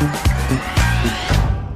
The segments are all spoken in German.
Thank you.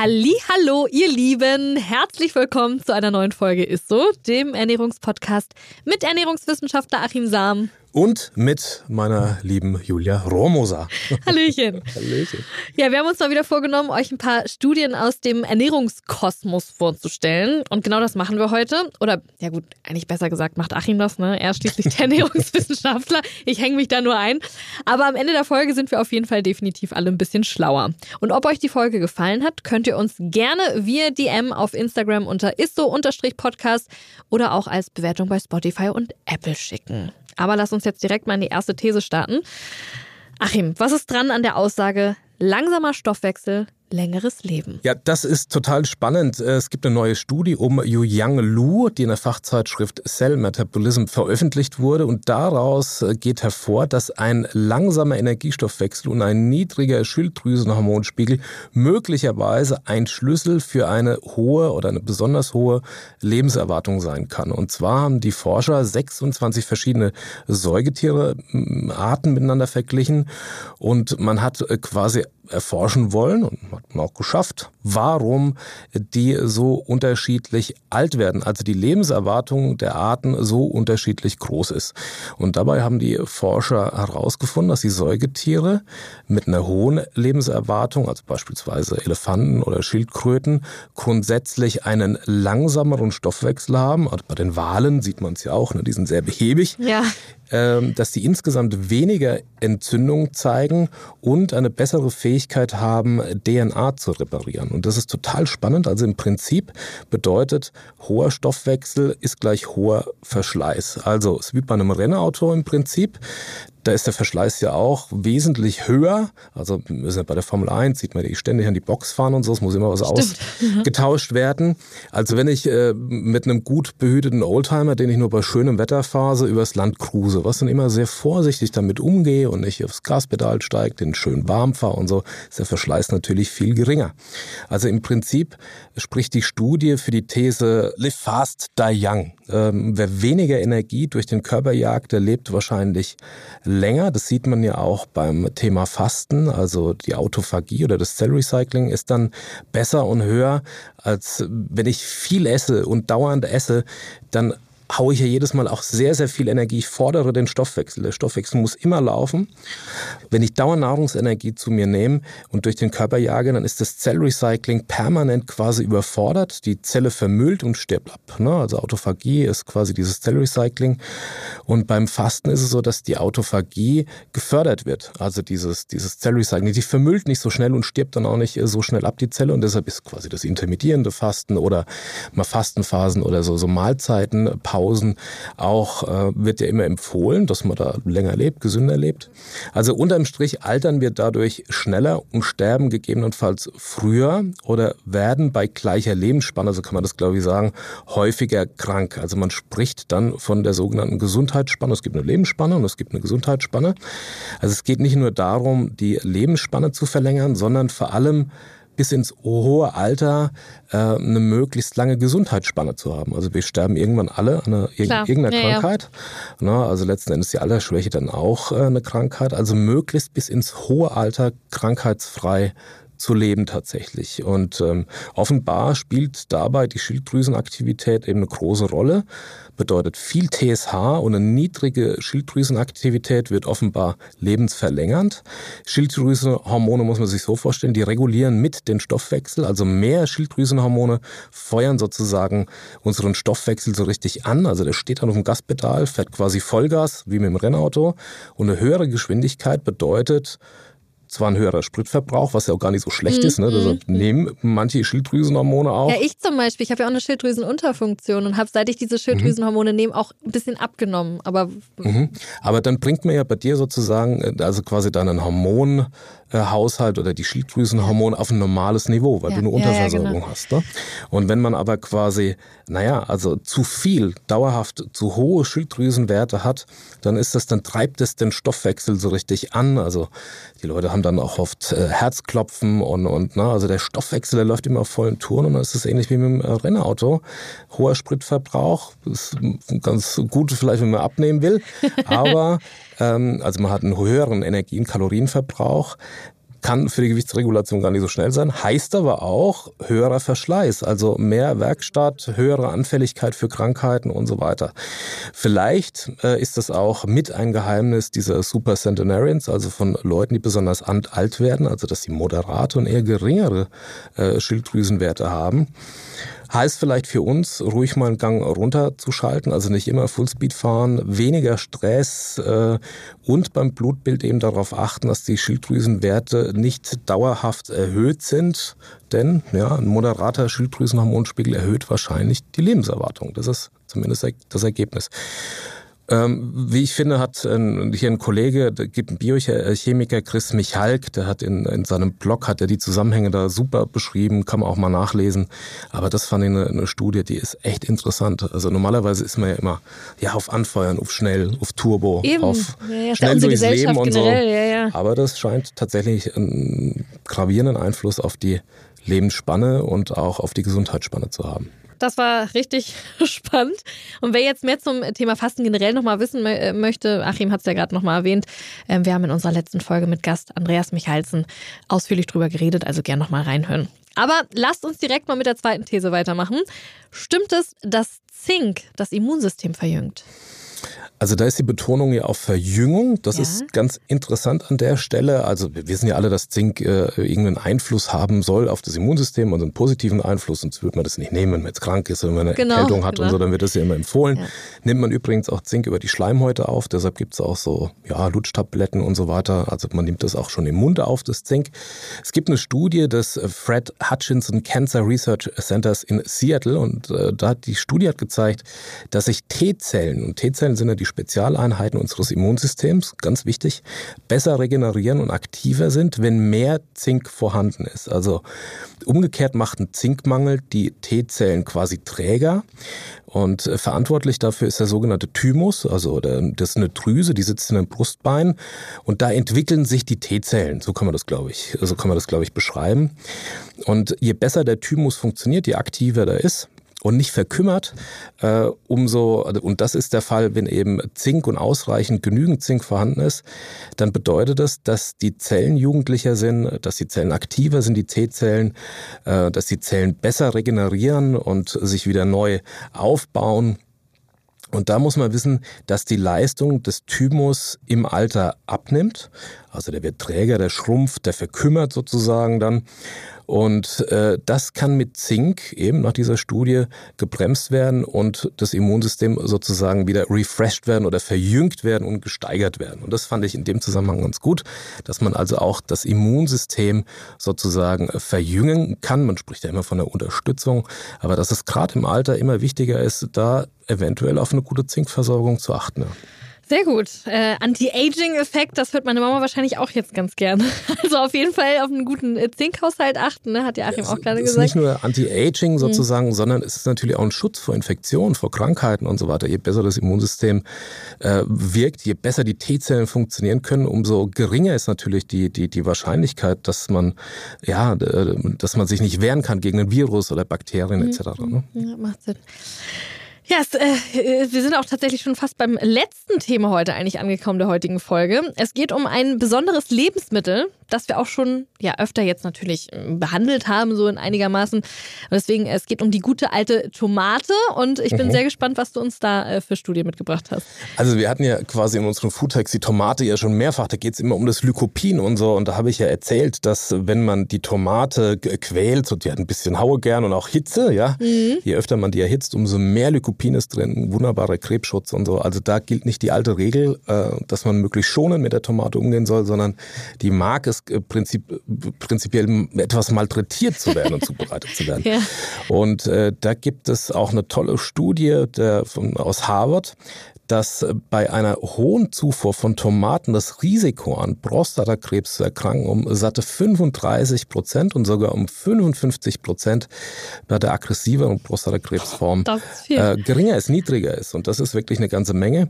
Hallo, ihr Lieben, herzlich willkommen zu einer neuen Folge Ist so, dem Ernährungspodcast mit Ernährungswissenschaftler Achim Sam und mit meiner lieben Julia Romosa. Hallöchen. Hallöchen. Ja, wir haben uns mal wieder vorgenommen, euch ein paar Studien aus dem Ernährungskosmos vorzustellen. Und genau das machen wir heute. Oder, ja gut, eigentlich besser gesagt, macht Achim das, ne? Er ist schließlich der Ernährungswissenschaftler. Ich hänge mich da nur ein. Aber am Ende der Folge sind wir auf jeden Fall definitiv alle ein bisschen schlauer. Und ob euch die Folge gefallen hat, könnt ihr uns gerne via DM auf Instagram unter isso-podcast oder auch als Bewertung bei Spotify und Apple schicken. Aber lass uns jetzt direkt mal in die erste These starten. Achim, was ist dran an der Aussage, langsamer Stoffwechsel längeres Leben. Ja, das ist total spannend. Es gibt eine neue Studie um Yu Yang Lu, die in der Fachzeitschrift Cell Metabolism veröffentlicht wurde. Und daraus geht hervor, dass ein langsamer Energiestoffwechsel und ein niedriger Schilddrüsenhormonspiegel möglicherweise ein Schlüssel für eine hohe oder eine besonders hohe Lebenserwartung sein kann. Und zwar haben die Forscher 26 verschiedene Säugetierearten miteinander verglichen und man hat quasi erforschen wollen und hat man auch geschafft, warum die so unterschiedlich alt werden, also die Lebenserwartung der Arten so unterschiedlich groß ist. Und dabei haben die Forscher herausgefunden, dass die Säugetiere mit einer hohen Lebenserwartung, also beispielsweise Elefanten oder Schildkröten, grundsätzlich einen langsameren Stoffwechsel haben. Also bei den Walen sieht man es ja auch, ne, die sind sehr behäbig. Ja. Ähm, dass die insgesamt weniger Entzündung zeigen und eine bessere Fähigkeit haben, DNA zu reparieren. Und das ist total spannend. Also im Prinzip bedeutet, hoher Stoffwechsel ist gleich hoher Verschleiß. Also es ist wie bei einem Rennauto im Prinzip. Da ist der Verschleiß ja auch wesentlich höher. Also ja bei der Formel 1 sieht man die ständig an die Box fahren und so. Es muss immer was Stimmt. ausgetauscht werden. Also wenn ich äh, mit einem gut behüteten Oldtimer, den ich nur bei schönem Wetter fahre, übers Land cruise, was dann immer sehr vorsichtig damit umgehe und nicht aufs Gaspedal steige, den schön warm fahre und so, ist der Verschleiß natürlich viel geringer. Also im Prinzip spricht die Studie für die These Live fast, die young. Ähm, wer weniger Energie durch den Körper jagt, der lebt wahrscheinlich länger. Das sieht man ja auch beim Thema Fasten. Also die Autophagie oder das Cell Recycling ist dann besser und höher, als wenn ich viel esse und dauernd esse, dann haue ich ja jedes Mal auch sehr, sehr viel Energie. Ich fordere den Stoffwechsel. Der Stoffwechsel muss immer laufen. Wenn ich dauernd Nahrungsenergie zu mir nehme und durch den Körper jage, dann ist das Zellrecycling permanent quasi überfordert. Die Zelle vermüllt und stirbt ab. Ne? Also Autophagie ist quasi dieses Zellrecycling. Und beim Fasten ist es so, dass die Autophagie gefördert wird. Also dieses, dieses Zellrecycling. Die vermüllt nicht so schnell und stirbt dann auch nicht so schnell ab, die Zelle. Und deshalb ist quasi das intermittierende Fasten oder mal Fastenphasen oder so, so Mahlzeiten, auch, äh, wird ja immer empfohlen, dass man da länger lebt, gesünder lebt. Also unterm Strich altern wir dadurch schneller und sterben gegebenenfalls früher oder werden bei gleicher Lebensspanne, so kann man das glaube ich sagen, häufiger krank. Also man spricht dann von der sogenannten Gesundheitsspanne. Es gibt eine Lebensspanne und es gibt eine Gesundheitsspanne. Also es geht nicht nur darum, die Lebensspanne zu verlängern, sondern vor allem bis ins hohe Alter äh, eine möglichst lange Gesundheitsspanne zu haben. Also wir sterben irgendwann alle an einer, irgendeiner ja, Krankheit. Ja. Na, also letzten Endes die Altersschwäche dann auch äh, eine Krankheit. Also möglichst bis ins hohe Alter krankheitsfrei zu leben tatsächlich. Und ähm, offenbar spielt dabei die Schilddrüsenaktivität eben eine große Rolle. Bedeutet viel TSH und eine niedrige Schilddrüsenaktivität wird offenbar lebensverlängernd. Schilddrüsenhormone muss man sich so vorstellen, die regulieren mit den Stoffwechsel. Also mehr Schilddrüsenhormone feuern sozusagen unseren Stoffwechsel so richtig an. Also der steht dann auf dem Gaspedal, fährt quasi Vollgas wie mit dem Rennauto. Und eine höhere Geschwindigkeit bedeutet, zwar ein höherer Spritverbrauch, was ja auch gar nicht so schlecht mhm. ist. Ne? Deshalb nehmen manche Schilddrüsenhormone auch. Ja, ich zum Beispiel. Ich habe ja auch eine Schilddrüsenunterfunktion und habe, seit ich diese Schilddrüsenhormone mhm. nehme, auch ein bisschen abgenommen. Aber, mhm. Aber dann bringt mir ja bei dir sozusagen, äh, also quasi deinen Hormon äh, Haushalt oder die Schilddrüsenhormone auf ein normales Niveau, weil ja. du eine Unterversorgung ja, ja, genau. hast. Ne? Und wenn man aber quasi, naja, also zu viel, dauerhaft zu hohe Schilddrüsenwerte hat, dann ist das, dann treibt es den Stoffwechsel so richtig an. Also die Leute haben dann auch oft äh, Herzklopfen und, und na, ne, also der Stoffwechsel, der läuft immer auf vollen Touren und dann ist es ähnlich wie mit dem äh, Rennauto. Hoher Spritverbrauch, ist ganz gut vielleicht, wenn man abnehmen will, aber ähm, also man hat einen höheren Energie- und Kalorienverbrauch kann für die Gewichtsregulation gar nicht so schnell sein, heißt aber auch höherer Verschleiß, also mehr Werkstatt, höhere Anfälligkeit für Krankheiten und so weiter. Vielleicht äh, ist das auch mit ein Geheimnis dieser Super Centenarians, also von Leuten, die besonders alt werden, also dass sie moderate und eher geringere äh, Schilddrüsenwerte haben. Heißt vielleicht für uns, ruhig mal einen Gang runterzuschalten, also nicht immer Fullspeed fahren, weniger Stress äh, und beim Blutbild eben darauf achten, dass die Schilddrüsenwerte nicht dauerhaft erhöht sind. Denn ja, ein moderater Schilddrüsenhormonspiegel erhöht wahrscheinlich die Lebenserwartung. Das ist zumindest das Ergebnis. Ähm, wie ich finde, hat hier ein Kollege, da gibt ein Biochemiker, Chris Michalk, der hat in, in seinem Blog hat er die Zusammenhänge da super beschrieben, kann man auch mal nachlesen. Aber das fand ich eine, eine Studie, die ist echt interessant. Also normalerweise ist man ja immer ja auf Anfeuern, auf schnell, auf Turbo, Eben. auf ja, ja, schnell durchs Leben und so. Ja, Aber das scheint tatsächlich einen gravierenden Einfluss auf die Lebensspanne und auch auf die Gesundheitsspanne zu haben. Das war richtig spannend. Und wer jetzt mehr zum Thema Fasten generell nochmal wissen äh, möchte, Achim hat es ja gerade nochmal erwähnt, ähm, wir haben in unserer letzten Folge mit Gast Andreas Michalsen ausführlich drüber geredet, also gern nochmal reinhören. Aber lasst uns direkt mal mit der zweiten These weitermachen. Stimmt es, dass Zink das Immunsystem verjüngt? Also da ist die Betonung ja auf Verjüngung. Das ja. ist ganz interessant an der Stelle. Also wir wissen ja alle, dass Zink äh, irgendeinen Einfluss haben soll auf das Immunsystem und einen positiven Einfluss. Sonst würde man das nicht nehmen, wenn man jetzt krank ist, wenn man eine genau, Erkältung hat genau. und so, dann wird das ja immer empfohlen. Ja. Nimmt man übrigens auch Zink über die Schleimhäute auf. Deshalb gibt es auch so ja, Lutschtabletten und so weiter. Also man nimmt das auch schon im Mund auf, das Zink. Es gibt eine Studie des Fred Hutchinson Cancer Research Centers in Seattle und äh, da hat die Studie hat gezeigt, dass sich T-Zellen, und T-Zellen sind ja die Spezialeinheiten unseres Immunsystems, ganz wichtig, besser regenerieren und aktiver sind, wenn mehr Zink vorhanden ist. Also umgekehrt macht ein Zinkmangel die T-Zellen quasi träger. Und äh, verantwortlich dafür ist der sogenannte Thymus, also das ist eine Drüse, die sitzt in den Brustbein und da entwickeln sich die T-Zellen. So kann man das, glaube ich, so kann man das, glaube ich, beschreiben. Und je besser der Thymus funktioniert, je aktiver der ist, und nicht verkümmert, äh, umso, und das ist der Fall, wenn eben Zink und ausreichend genügend Zink vorhanden ist, dann bedeutet das, dass die Zellen jugendlicher sind, dass die Zellen aktiver sind, die T-Zellen, äh, dass die Zellen besser regenerieren und sich wieder neu aufbauen. Und da muss man wissen, dass die Leistung des Thymus im Alter abnimmt. Also der wird träger, der schrumpft, der verkümmert sozusagen dann. Und äh, das kann mit Zink eben nach dieser Studie gebremst werden und das Immunsystem sozusagen wieder refreshed werden oder verjüngt werden und gesteigert werden. Und das fand ich in dem Zusammenhang ganz gut, dass man also auch das Immunsystem sozusagen verjüngen kann. Man spricht ja immer von der Unterstützung, aber dass es gerade im Alter immer wichtiger ist, da eventuell auf eine gute Zinkversorgung zu achten. Sehr gut. Äh, Anti-Aging-Effekt, das hört meine Mama wahrscheinlich auch jetzt ganz gerne. Also auf jeden Fall auf einen guten äh, Zinkhaushalt achten, ne? hat ja Achim ja, auch gerade gesagt. Es ist nicht nur Anti-Aging mhm. sozusagen, mhm. sondern es ist natürlich auch ein Schutz vor Infektionen, vor Krankheiten und so weiter. Je besser das Immunsystem äh, wirkt, je besser die T-Zellen funktionieren können, umso geringer ist natürlich die, die, die Wahrscheinlichkeit, dass man, ja, dass man sich nicht wehren kann gegen ein Virus oder Bakterien mhm. etc. Ne? Ja, macht Sinn. Ja, es, äh, wir sind auch tatsächlich schon fast beim letzten Thema heute eigentlich angekommen der heutigen Folge. Es geht um ein besonderes Lebensmittel, das wir auch schon ja öfter jetzt natürlich ähm, behandelt haben, so in einigermaßen. Deswegen, es geht um die gute alte Tomate und ich bin mhm. sehr gespannt, was du uns da äh, für Studien mitgebracht hast. Also wir hatten ja quasi in unseren Foodtext die Tomate ja schon mehrfach, da geht es immer um das Lykopin und so und da habe ich ja erzählt, dass wenn man die Tomate quält, so die hat ein bisschen Haue gern und auch Hitze, ja, mhm. je öfter man die erhitzt, umso mehr Lykopin Lupin ist drin, wunderbarer Krebsschutz und so. Also da gilt nicht die alte Regel, äh, dass man möglichst schonend mit der Tomate umgehen soll, sondern die mag es äh, prinzip, prinzipiell etwas malträtiert zu werden und zubereitet zu werden. Ja. Und äh, da gibt es auch eine tolle Studie der, von, aus Harvard, dass bei einer hohen Zufuhr von Tomaten das Risiko an Prostatakrebs zu erkranken um satte 35 Prozent und sogar um 55 Prozent bei der aggressiveren Prostatakrebsform äh, geringer ist, niedriger ist. Und das ist wirklich eine ganze Menge.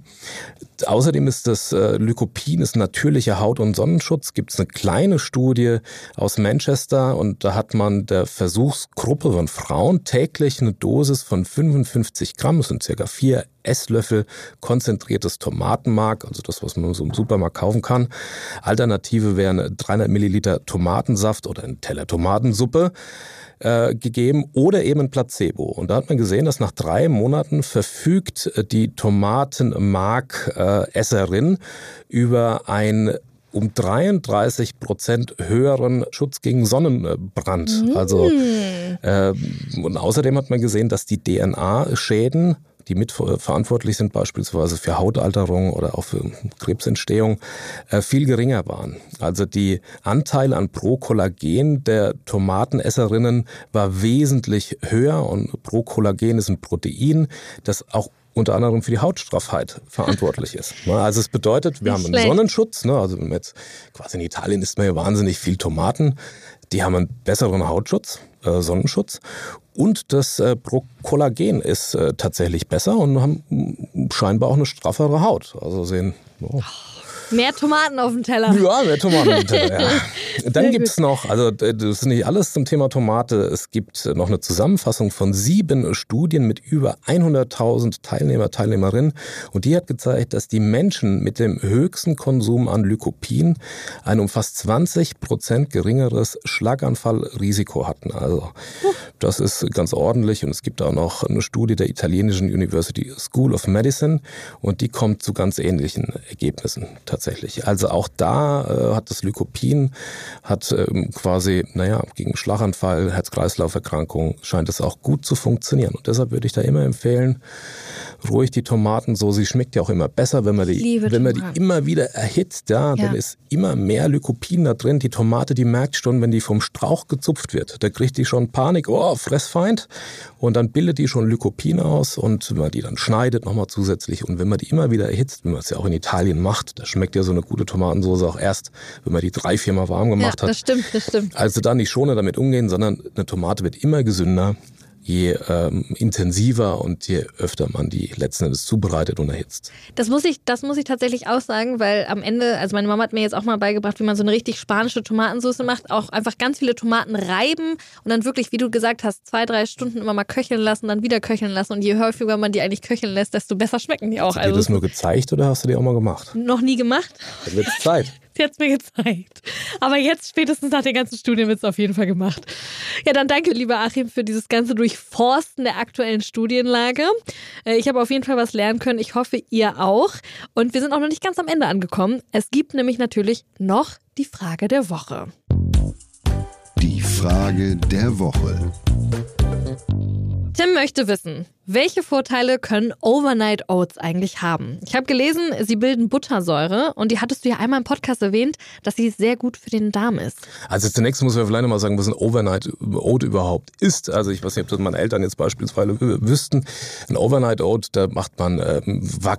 Außerdem ist das äh, Lykopin ist natürlicher Haut- und Sonnenschutz. Gibt es eine kleine Studie aus Manchester und da hat man der Versuchsgruppe von Frauen täglich eine Dosis von 55 Gramm, das sind circa vier Esslöffel konzentriertes Tomatenmark, also das, was man so im Supermarkt kaufen kann. Alternative wären 300 Milliliter Tomatensaft oder ein Teller Tomatensuppe äh, gegeben oder eben ein Placebo. Und da hat man gesehen, dass nach drei Monaten verfügt äh, die Tomatenmark-Esserin äh, über ein um 33 Prozent höheren Schutz gegen Sonnenbrand. Mm. Also äh, und außerdem hat man gesehen, dass die DNA-Schäden die mitverantwortlich sind, beispielsweise für Hautalterung oder auch für Krebsentstehung, äh, viel geringer waren. Also die Anteile an Prokollagen der Tomatenesserinnen war wesentlich höher und Prokollagen ist ein Protein, das auch unter anderem für die Hautstraffheit verantwortlich ist. Also es bedeutet, wir Nicht haben einen Sonnenschutz. Ne? Also jetzt quasi in Italien isst man ja wahnsinnig viel Tomaten. Die haben einen besseren Hautschutz, äh, Sonnenschutz. Und das äh, Kollagen ist äh, tatsächlich besser und haben scheinbar auch eine straffere Haut. Also sehen. Oh. Mehr Tomaten auf dem Teller. Ja, mehr Tomaten auf dem Teller, ja. Dann gibt es noch, also das ist nicht alles zum Thema Tomate, es gibt noch eine Zusammenfassung von sieben Studien mit über 100.000 Teilnehmer, Teilnehmerinnen und die hat gezeigt, dass die Menschen mit dem höchsten Konsum an Lycopin ein um fast 20 Prozent geringeres Schlaganfallrisiko hatten. Also das ist ganz ordentlich und es gibt auch noch eine Studie der italienischen University School of Medicine und die kommt zu ganz ähnlichen Ergebnissen tatsächlich. Also auch da äh, hat das Lykopin, hat ähm, quasi, naja, gegen Schlaganfall, Herz-Kreislauf-Erkrankungen scheint es auch gut zu funktionieren. Und deshalb würde ich da immer empfehlen, ruhig die Tomaten so. Sie schmeckt ja auch immer besser, wenn man die, wenn man die immer wieder erhitzt. Ja, ja, dann ist immer mehr Lykopin da drin. Die Tomate, die merkt schon, wenn die vom Strauch gezupft wird, da kriegt die schon Panik. Oh, Fressfeind. Und dann bildet die schon Lykopin aus und wenn man die dann schneidet nochmal zusätzlich und wenn man die immer wieder erhitzt, wie man es ja auch in Italien macht, da schmeckt ja so eine gute Tomatensauce auch erst, wenn man die drei, viermal warm gemacht ja, hat. Das stimmt, das stimmt. Also dann nicht schoner damit umgehen, sondern eine Tomate wird immer gesünder je ähm, intensiver und je öfter man die letzten Endes zubereitet und erhitzt. Das muss ich, das muss ich tatsächlich auch sagen, weil am Ende, also meine Mama hat mir jetzt auch mal beigebracht, wie man so eine richtig spanische Tomatensauce macht, auch einfach ganz viele Tomaten reiben und dann wirklich, wie du gesagt hast, zwei, drei Stunden immer mal köcheln lassen, dann wieder köcheln lassen und je häufiger man die eigentlich köcheln lässt, desto besser schmecken die auch. Hast du dir also, das nur gezeigt oder hast du die auch mal gemacht? Noch nie gemacht. Dann wird es Zeit. Sie hat es mir gezeigt. Aber jetzt, spätestens nach den ganzen Studien, wird es auf jeden Fall gemacht. Ja, dann danke, lieber Achim, für dieses ganze Durchforsten der aktuellen Studienlage. Äh, ich habe auf jeden Fall was lernen können. Ich hoffe, ihr auch. Und wir sind auch noch nicht ganz am Ende angekommen. Es gibt nämlich natürlich noch die Frage der Woche. Die Frage der Woche. Tim möchte wissen, welche Vorteile können Overnight Oats eigentlich haben? Ich habe gelesen, sie bilden Buttersäure und die hattest du ja einmal im Podcast erwähnt, dass sie sehr gut für den Darm ist. Also zunächst muss man vielleicht mal sagen, was ein Overnight Oat überhaupt ist. Also ich weiß nicht, ob das meine Eltern jetzt beispielsweise wüssten. Ein Overnight Oat, da macht man äh,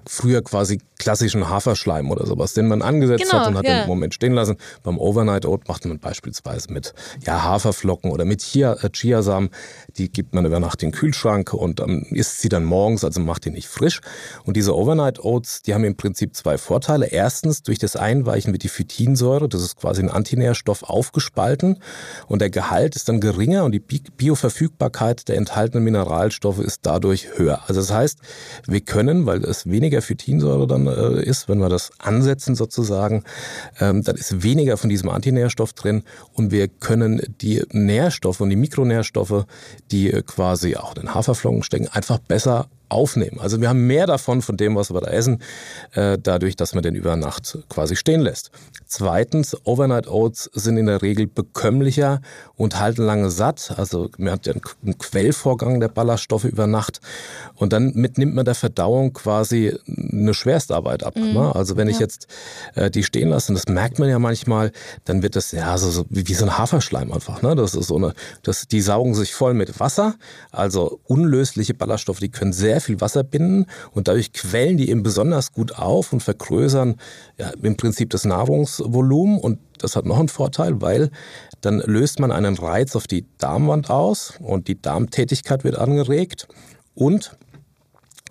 früher quasi klassischen Haferschleim oder sowas, den man angesetzt genau, hat und hat ja. den Moment stehen lassen. Beim Overnight Oat macht man beispielsweise mit ja, Haferflocken oder mit Chia, äh, Chiasamen. Die gibt man über Nacht in den Kühlschrank und am isst sie dann morgens, also macht die nicht frisch. Und diese Overnight Oats, die haben im Prinzip zwei Vorteile. Erstens, durch das Einweichen wird die Phytinsäure, das ist quasi ein Antinährstoff, aufgespalten und der Gehalt ist dann geringer und die Bioverfügbarkeit der enthaltenen Mineralstoffe ist dadurch höher. Also das heißt, wir können, weil es weniger Phytinsäure dann äh, ist, wenn wir das ansetzen sozusagen, ähm, dann ist weniger von diesem Antinährstoff drin und wir können die Nährstoffe und die Mikronährstoffe, die quasi auch in den Haferflocken stecken, einfach besser aufnehmen. Also wir haben mehr davon, von dem, was wir da essen, äh, dadurch, dass man den über Nacht quasi stehen lässt. Zweitens, Overnight Oats sind in der Regel bekömmlicher und halten lange satt. Also man hat ja einen Quellvorgang der Ballaststoffe über Nacht und dann mitnimmt man der Verdauung quasi eine Schwerstarbeit ab. Mhm. Ne? Also wenn ja. ich jetzt äh, die stehen lasse, und das merkt man ja manchmal, dann wird das ja so, so wie, wie, so ein Haferschleim einfach. Ne? Das ist so eine, das, die saugen sich voll mit Wasser, also unlösliche Ballaststoffe, die können sehr viel Wasser binden und dadurch quellen die eben besonders gut auf und vergrößern ja, im Prinzip das Nahrungsvolumen und das hat noch einen Vorteil, weil dann löst man einen Reiz auf die Darmwand aus und die Darmtätigkeit wird angeregt und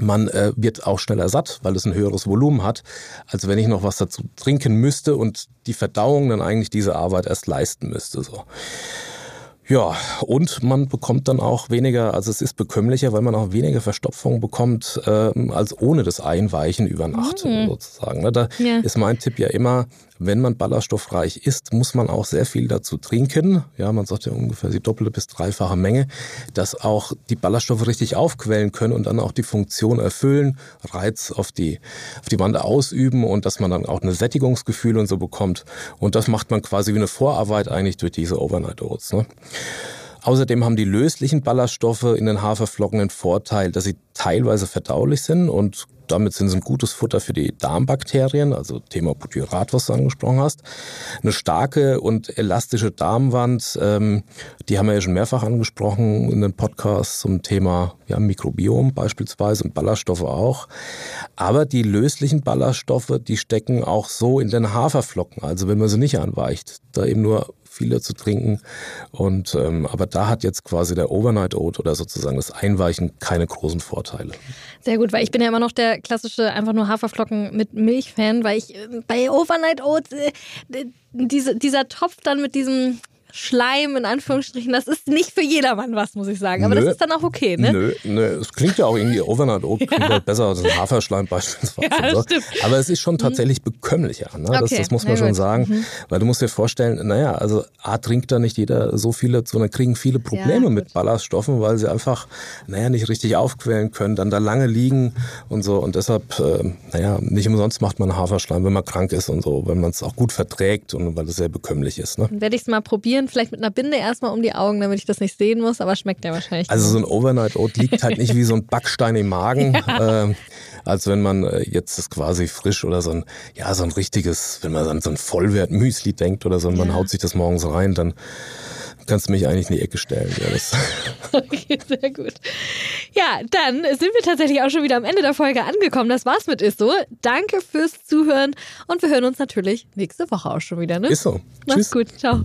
man äh, wird auch schneller satt, weil es ein höheres Volumen hat, als wenn ich noch was dazu trinken müsste und die Verdauung dann eigentlich diese Arbeit erst leisten müsste. So. Ja, und man bekommt dann auch weniger, also es ist bekömmlicher, weil man auch weniger Verstopfung bekommt, äh, als ohne das Einweichen über Nacht mhm. sozusagen. Ne? Da ja. ist mein Tipp ja immer, wenn man ballaststoffreich isst, muss man auch sehr viel dazu trinken. Ja, man sagt ja ungefähr die doppelte bis dreifache Menge, dass auch die Ballaststoffe richtig aufquellen können und dann auch die Funktion erfüllen, Reiz auf die, auf die Wand ausüben und dass man dann auch eine Sättigungsgefühl und so bekommt. Und das macht man quasi wie eine Vorarbeit eigentlich durch diese Overnight Oats. Ne? Außerdem haben die löslichen Ballaststoffe in den Haferflocken den Vorteil, dass sie teilweise verdaulich sind und damit sind sie ein gutes Futter für die Darmbakterien, also Thema Butyrat, was du angesprochen hast. Eine starke und elastische Darmwand, ähm, die haben wir ja schon mehrfach angesprochen in den Podcasts zum Thema ja, Mikrobiom beispielsweise und Ballaststoffe auch. Aber die löslichen Ballaststoffe, die stecken auch so in den Haferflocken, also wenn man sie nicht anweicht, da eben nur viele zu trinken. Und ähm, aber da hat jetzt quasi der Overnight Oat oder sozusagen das Einweichen keine großen Vorteile. Sehr gut, weil ich bin ja immer noch der klassische einfach nur Haferflocken mit Milch-Fan, weil ich äh, bei Overnight Oats äh, diese, dieser Topf dann mit diesem Schleim in Anführungsstrichen, das ist nicht für jedermann was, muss ich sagen. Aber nö, das ist dann auch okay, ne? Nö, nö, es klingt ja auch irgendwie Overnight Oat klingt ja. halt besser als ein Haferschleim beispielsweise. Ja, so. Aber es ist schon mhm. tatsächlich mhm. bekömmlicher. Ne? Okay. Das, das, muss man ja, schon gut. sagen. Mhm. Weil du musst dir vorstellen, naja, also A trinkt da nicht jeder so viele, sondern kriegen viele Probleme ja, mit Ballaststoffen, weil sie einfach, naja, nicht richtig aufquellen können, dann da lange liegen und so. Und deshalb, äh, naja, nicht umsonst macht man Haferschleim, wenn man krank ist und so, wenn man es auch gut verträgt und weil es sehr bekömmlich ist. Ne? Werde ich es mal probieren probieren, vielleicht mit einer Binde erstmal um die Augen, damit ich das nicht sehen muss, aber schmeckt ja wahrscheinlich. Also so ein Overnight Oat liegt halt nicht wie so ein Backstein im Magen, ja. äh, als wenn man äh, jetzt das quasi frisch oder so ein, ja, so ein richtiges, wenn man an so ein Vollwert-Müsli denkt oder so und man haut sich das morgens rein, dann kannst du mich eigentlich in die Ecke stellen. Ja, okay, sehr gut. Ja, dann sind wir tatsächlich auch schon wieder am Ende der Folge angekommen. Das war's mit Ist so. Danke fürs Zuhören und wir hören uns natürlich nächste Woche auch schon wieder. Ne? Ist so. Mach's Tschüss. gut. Ciao.